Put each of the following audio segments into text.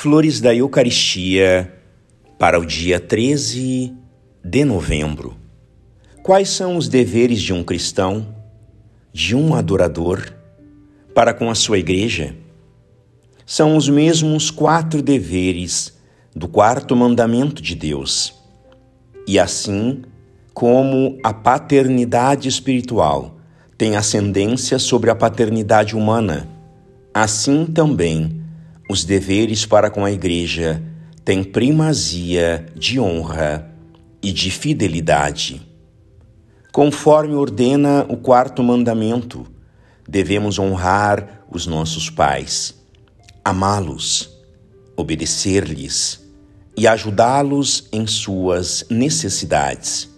Flores da Eucaristia para o dia 13 de novembro. Quais são os deveres de um cristão, de um adorador, para com a sua igreja? São os mesmos quatro deveres do quarto mandamento de Deus. E assim como a paternidade espiritual tem ascendência sobre a paternidade humana, assim também os deveres para com a Igreja têm primazia de honra e de fidelidade. Conforme ordena o quarto mandamento, devemos honrar os nossos pais, amá-los, obedecer-lhes e ajudá-los em suas necessidades.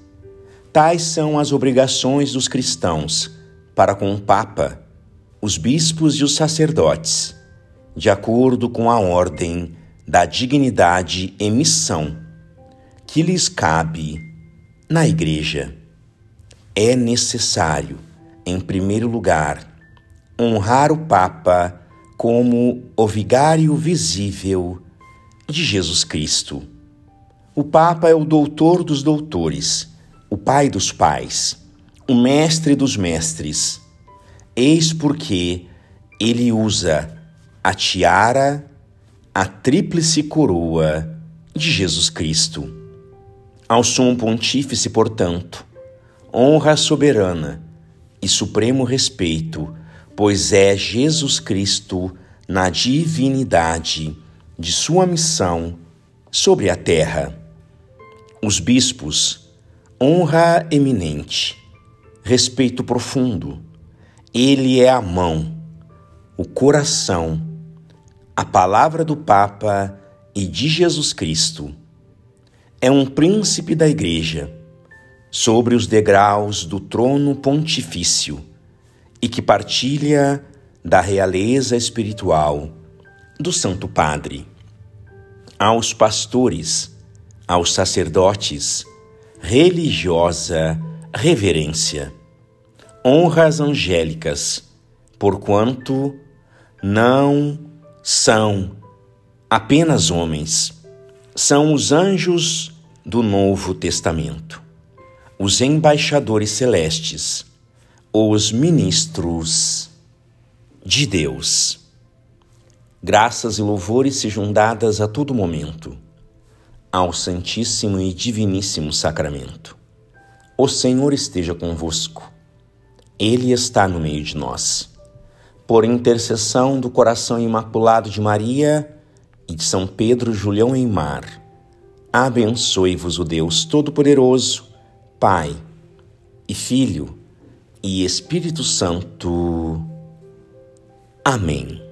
Tais são as obrigações dos cristãos para com o Papa, os bispos e os sacerdotes de acordo com a ordem da dignidade e missão que lhes cabe na Igreja. É necessário, em primeiro lugar, honrar o Papa como o vigário visível de Jesus Cristo. O Papa é o doutor dos doutores, o pai dos pais, o mestre dos mestres. Eis porque ele usa a tiara, a tríplice coroa de Jesus Cristo. Ao sumo pontífice, portanto, honra soberana e supremo respeito, pois é Jesus Cristo na divinidade de sua missão sobre a terra. Os bispos, honra eminente, respeito profundo. Ele é a mão, o coração a palavra do Papa e de Jesus Cristo. É um príncipe da Igreja, sobre os degraus do trono pontifício, e que partilha da realeza espiritual do Santo Padre. Aos pastores, aos sacerdotes, religiosa reverência. Honras angélicas, porquanto não são apenas homens, são os anjos do Novo Testamento, os embaixadores celestes, os ministros de Deus. Graças e louvores sejam dadas a todo momento ao Santíssimo e Diviníssimo Sacramento. O Senhor esteja convosco, Ele está no meio de nós por intercessão do coração imaculado de Maria e de São Pedro Julião Eimar, abençoe-vos o Deus Todo-Poderoso, Pai e Filho e Espírito Santo. Amém.